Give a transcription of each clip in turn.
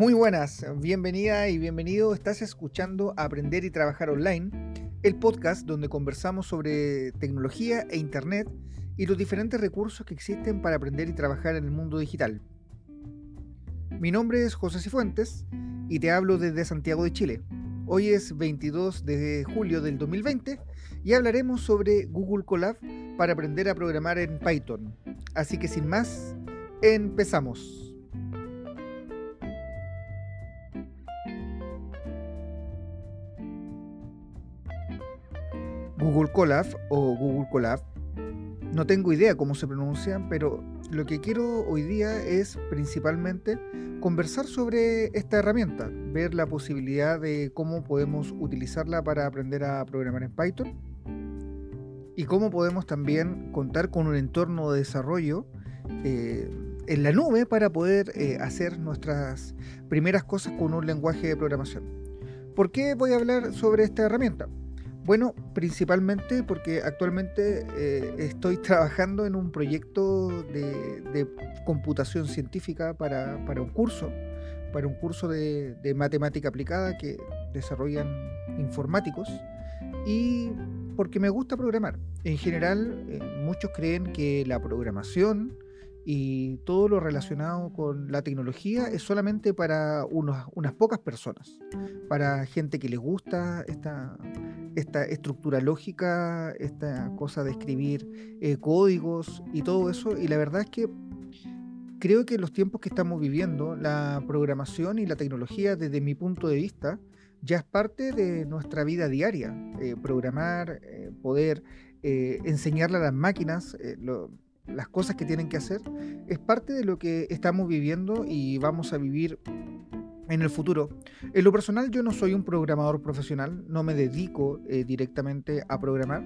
Muy buenas, bienvenida y bienvenido. Estás escuchando Aprender y Trabajar Online, el podcast donde conversamos sobre tecnología e Internet y los diferentes recursos que existen para aprender y trabajar en el mundo digital. Mi nombre es José Cifuentes y te hablo desde Santiago de Chile. Hoy es 22 de julio del 2020 y hablaremos sobre Google Colab para aprender a programar en Python. Así que sin más, empezamos. Google Colab o Google Colab. No tengo idea cómo se pronuncian, pero lo que quiero hoy día es principalmente conversar sobre esta herramienta, ver la posibilidad de cómo podemos utilizarla para aprender a programar en Python y cómo podemos también contar con un entorno de desarrollo eh, en la nube para poder eh, hacer nuestras primeras cosas con un lenguaje de programación. ¿Por qué voy a hablar sobre esta herramienta? Bueno, principalmente porque actualmente eh, estoy trabajando en un proyecto de, computación científica para, un curso, para un curso de, matemática aplicada que desarrollan informáticos y porque me gusta programar. En general, eh, muchos creen que la programación y todo lo relacionado con la tecnología es solamente para unas pocas personas, para gente que les gusta esta, esta estructura lógica, esta cosa de escribir eh, códigos y todo eso. Y la verdad es que creo que en los tiempos que estamos viviendo, la programación y la tecnología, desde mi punto de vista, ya es parte de nuestra vida diaria. Eh, programar, eh, poder enseñarle a las máquinas las cosas que tienen que hacer, es parte de lo que estamos viviendo y vamos a vivir en el futuro. En lo personal yo no soy un programador profesional, no me dedico eh, directamente a programar,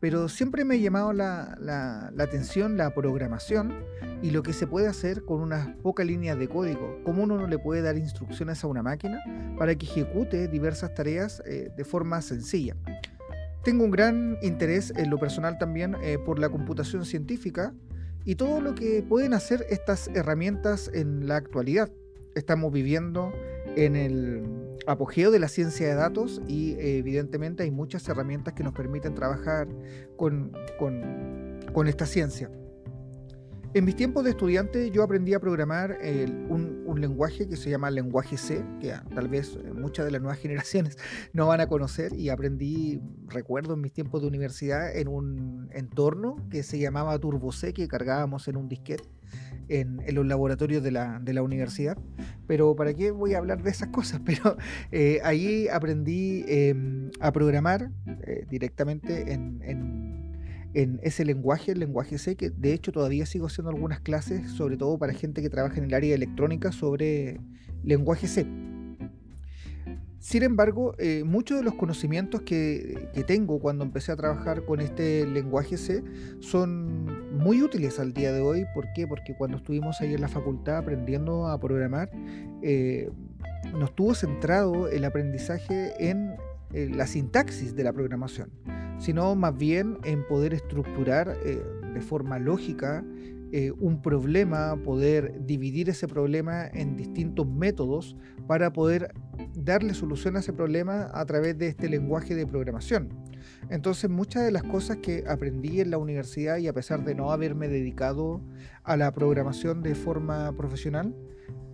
pero siempre me ha llamado la, la, atención la programación y lo que se puede hacer con unas pocas líneas de código, cómo uno no le puede dar instrucciones a una máquina para que ejecute diversas tareas eh, de forma sencilla. Tengo un gran interés en lo personal también eh, por la computación científica y todo lo que pueden hacer estas herramientas en la actualidad. Estamos viviendo en el apogeo de la ciencia de datos y eh, evidentemente hay muchas herramientas que nos permiten trabajar con, con esta ciencia. En mis tiempos de estudiante yo aprendí a programar un, lenguaje que se llama lenguaje C, que tal vez eh, muchas de las nuevas generaciones no van a conocer, y aprendí, recuerdo en mis tiempos de universidad, en un entorno que se llamaba Turbo C, que cargábamos en un disquete. En, los laboratorios de la, universidad. Pero ¿para qué voy a hablar de esas cosas? Pero eh, ahí aprendí em, a programar eh, directamente en, en ese lenguaje, el lenguaje C, que de hecho todavía sigo haciendo algunas clases, sobre todo para gente que trabaja en el área electrónica, sobre lenguaje C. Sin embargo, eh, muchos de los conocimientos que, tengo cuando empecé a trabajar con este lenguaje C son muy útiles al día de hoy. ¿Por qué? Porque cuando estuvimos ahí en la facultad aprendiendo a programar, eh, nos tuvo centrado el aprendizaje en eh, la sintaxis de la programación sino más bien en poder estructurar eh, de forma lógica eh, un problema, poder dividir ese problema en distintos métodos para poder darle solución a ese problema a través de este lenguaje de programación. Entonces muchas de las cosas que aprendí en la universidad y a pesar de no haberme dedicado a la programación de forma profesional,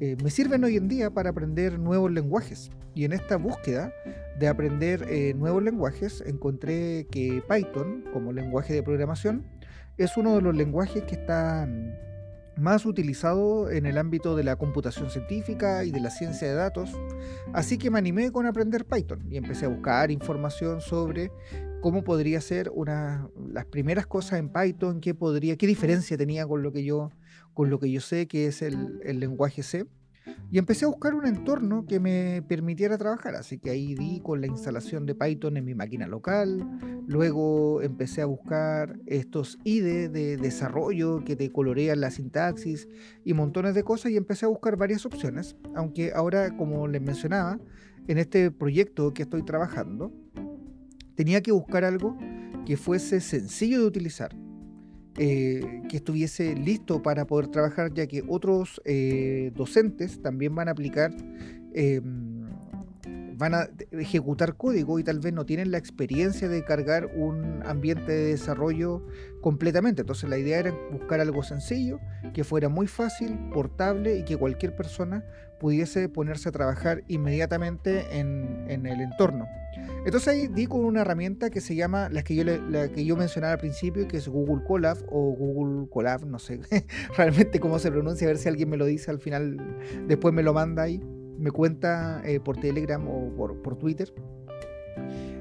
eh, me sirven hoy en día para aprender nuevos lenguajes. Y en esta búsqueda de aprender eh, nuevos lenguajes encontré que Python, como lenguaje de programación, es uno de los lenguajes que está más utilizado en el ámbito de la computación científica y de la ciencia de datos. Así que me animé con aprender Python y empecé a buscar información sobre cómo podría ser una, las primeras cosas en Python, qué podría, qué diferencia tenía con lo que yo con lo que yo sé que es el, lenguaje C. Y empecé a buscar un entorno que me permitiera trabajar, así que ahí di con la instalación de Python en mi máquina local, luego empecé a buscar estos IDE de desarrollo que te colorean la sintaxis y montones de cosas y empecé a buscar varias opciones, aunque ahora como les mencionaba, en este proyecto que estoy trabajando, tenía que buscar algo que fuese sencillo de utilizar, eh, que estuviese listo para poder trabajar, ya que otros eh, docentes también van a aplicar, em, van a ejecutar código y tal vez no tienen la experiencia de cargar un ambiente de desarrollo completamente. Entonces la idea era buscar algo sencillo, que fuera muy fácil, portable y que cualquier persona pudiese ponerse a trabajar inmediatamente en, en el entorno. Entonces ahí di con una herramienta que se llama, la que yo, que yo mencionaba al principio, que es Google Colab o Google Colab, no sé realmente cómo se pronuncia, a ver si alguien me lo dice al final, después me lo manda ahí, me cuenta eh, por Telegram o por, Twitter.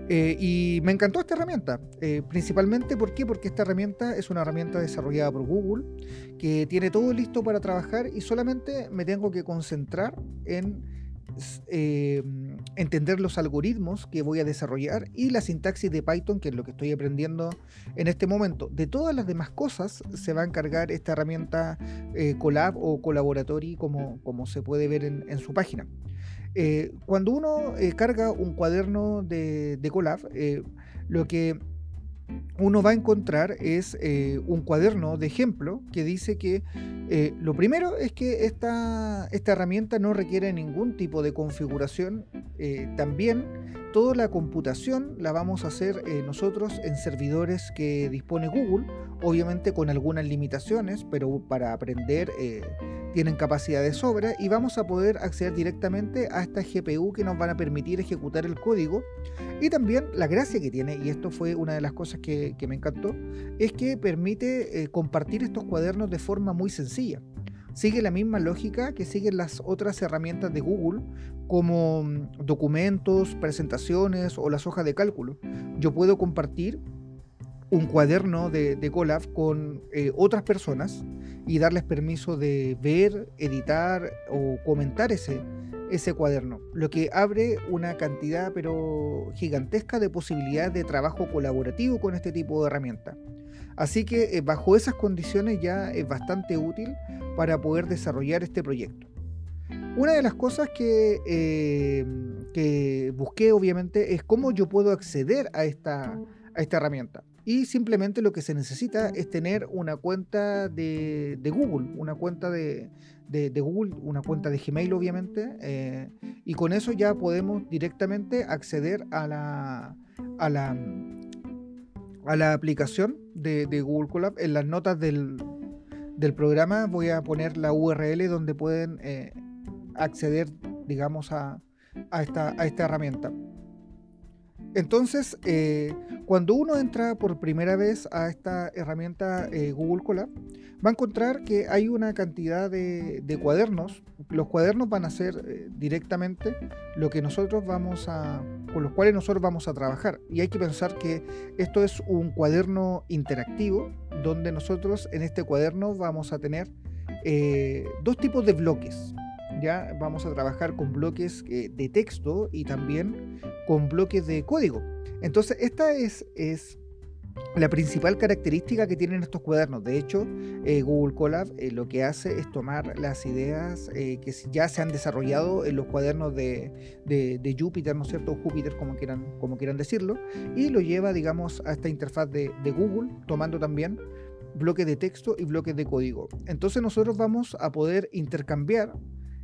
Eh, y me encantó esta herramienta, eh, principalmente ¿por qué? porque esta herramienta es una herramienta desarrollada por Google, que tiene todo listo para trabajar y solamente me tengo que concentrar en eh, entender los algoritmos que voy a desarrollar y la sintaxis de Python, que es lo que estoy aprendiendo en este momento. De todas las demás cosas se va a encargar esta herramienta eh, Colab o Collaboratory, como, como se puede ver en, su página. Eh, cuando uno carga un cuaderno de, de Colab, lo que uno va a encontrar es eh, un cuaderno de ejemplo que dice que eh, lo primero es que esta, esta, herramienta no requiere ningún tipo de configuración. Eh, también toda la computación la vamos a hacer nosotros en servidores que dispone Google, obviamente con algunas limitaciones, pero para aprender tienen capacidad de sobra y vamos a poder acceder directamente a esta GPU que nos van a permitir ejecutar el código. Y también la gracia que tiene, y esto fue una de las cosas que, me encantó, es que permite eh, compartir estos cuadernos de forma muy sencilla. Sigue la misma lógica que siguen las otras herramientas de Google, como mm, documentos, presentaciones o las hojas de cálculo. Yo puedo compartir un cuaderno de, de Colab con eh, otras personas y darles permiso de ver, editar o comentar ese, ese cuaderno, lo que abre una cantidad pero gigantesca de posibilidades de trabajo colaborativo con este tipo de herramienta. Así que eh, bajo esas condiciones ya es bastante útil para poder desarrollar este proyecto. Una de las cosas que, eh, que busqué obviamente es cómo yo puedo acceder a esta, a esta herramienta. Y simplemente lo que se necesita es tener una cuenta de, Google, una cuenta de, Google, una cuenta de Gmail obviamente, eh, y con eso ya podemos directamente acceder a la, a la, a la aplicación de, Google Colab. En las notas del, programa voy a poner la URL donde pueden eh, acceder, digamos, a, esta, a esta herramienta. Entonces, eh, cuando uno entra por primera vez a esta herramienta eh, Google Colab, va a encontrar que hay una cantidad de, cuadernos. Los cuadernos van a ser eh, directamente lo que nosotros vamos a, con los cuales nosotros vamos a trabajar. Y hay que pensar que esto es un cuaderno interactivo, donde nosotros en este cuaderno vamos a tener dos tipos de bloques ya vamos a trabajar con bloques eh, de texto y también con bloques de código. Entonces, esta es, es la principal característica que tienen estos cuadernos. De hecho, eh, Google Colab eh, lo que hace es tomar las ideas que ya se han desarrollado en los cuadernos de, de, ¿no es cierto? Jupyter, como quieran, como quieran decirlo, y lo lleva, digamos, a esta interfaz de, de Google, tomando también bloques de texto y bloques de código. Entonces nosotros vamos a poder intercambiar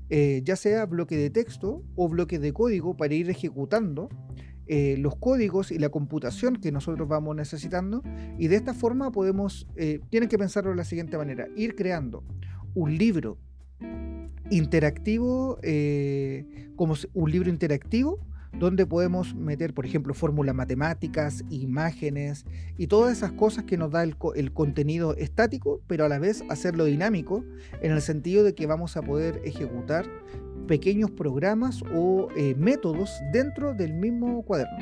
eh, ya sea bloque de texto o bloque de código para ir ejecutando eh, los códigos y la computación que nosotros vamos necesitando y de esta forma podemos, eh, tienen que pensarlo de la siguiente manera, ir creando un libro interactivo, como un libro interactivo donde podemos meter, por ejemplo, fórmulas matemáticas, imágenes y todas esas cosas que nos da el, contenido estático, pero a la vez hacerlo dinámico, en el sentido de que vamos a poder ejecutar pequeños programas o eh, métodos dentro del mismo cuaderno.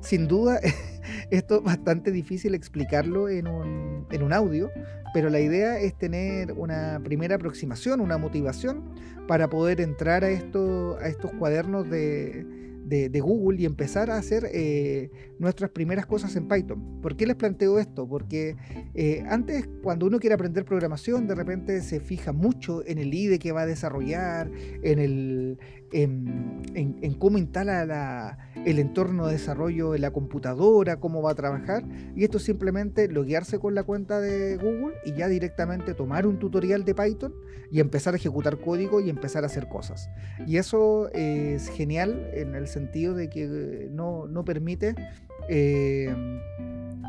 Sin duda, esto es bastante difícil explicarlo en un, en un audio, pero la idea es tener una primera aproximación, una motivación para poder entrar a, esto, a estos cuadernos de, de, Google y empezar a hacer eh, nuestras primeras cosas en Python. ¿Por qué les planteo esto? Porque eh, antes, cuando uno quiere aprender programación, de repente se fija mucho en el IDE que va a desarrollar, en, el, en, cómo instala el entorno de desarrollo en la computadora, cómo va a trabajar. Y esto simplemente loguearse con la cuenta de Google y ya directamente tomar un tutorial de Python y empezar a ejecutar código y empezar a hacer cosas. Y eso es genial en el sentido de que no, no permite eh,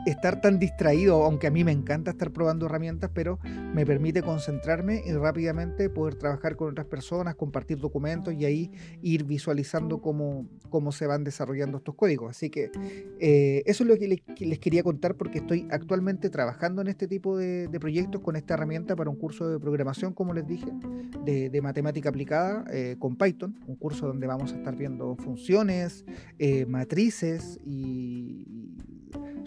estar tan distraído, aunque a mí me encanta estar probando herramientas, pero me permite concentrarme y rápidamente poder trabajar con otras personas, compartir documentos y ahí ir visualizando cómo, cómo se van desarrollando estos códigos. Así que eh, eso es lo que les, quería contar porque estoy actualmente trabajando en este tipo de, proyectos con esta herramienta para un curso de programación, como les dije, de, matemática aplicada eh, con Python, un curso donde vamos a estar viendo funciones, eh, matrices y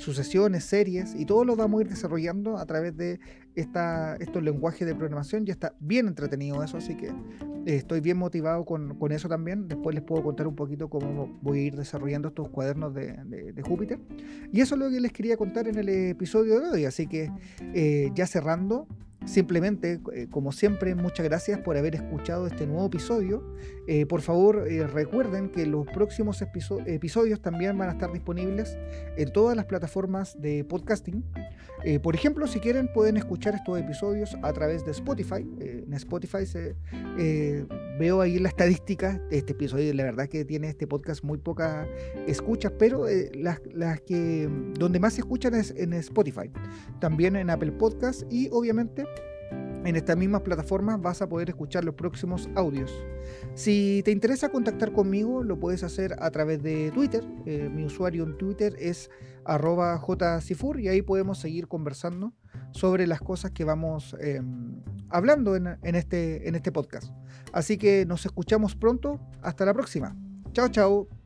sucesiones, series, y todo lo vamos a ir desarrollando a través de esta, estos lenguajes de programación. Ya está bien entretenido eso, así que eh, estoy bien motivado con, eso también. Después les puedo contar un poquito cómo voy a ir desarrollando estos cuadernos de, Júpiter. Y eso es lo que les quería contar en el episodio de hoy, así que eh, ya cerrando. Simplemente, eh, como siempre, muchas gracias por haber escuchado este nuevo episodio. Eh, por favor, eh, recuerden que los próximos episodios también van a estar disponibles en todas las plataformas de podcasting. por ejemplo, si quieren, pueden escuchar estos episodios a través de Spotify. en Spotify veo ahí la estadística de este episodio. La verdad que tiene este podcast muy pocas escuchas, pero las, las, que donde más se escuchan es en Spotify. También en Apple Podcast y obviamente en estas mismas plataformas vas a poder escuchar los próximos audios. Si te interesa contactar conmigo, lo puedes hacer a través de Twitter. Eh, mi usuario en Twitter es arroba jcifur y ahí podemos seguir conversando sobre las cosas que vamos em, hablando en, este, en este podcast. Así que nos escuchamos pronto. Hasta la próxima. Chao, chao.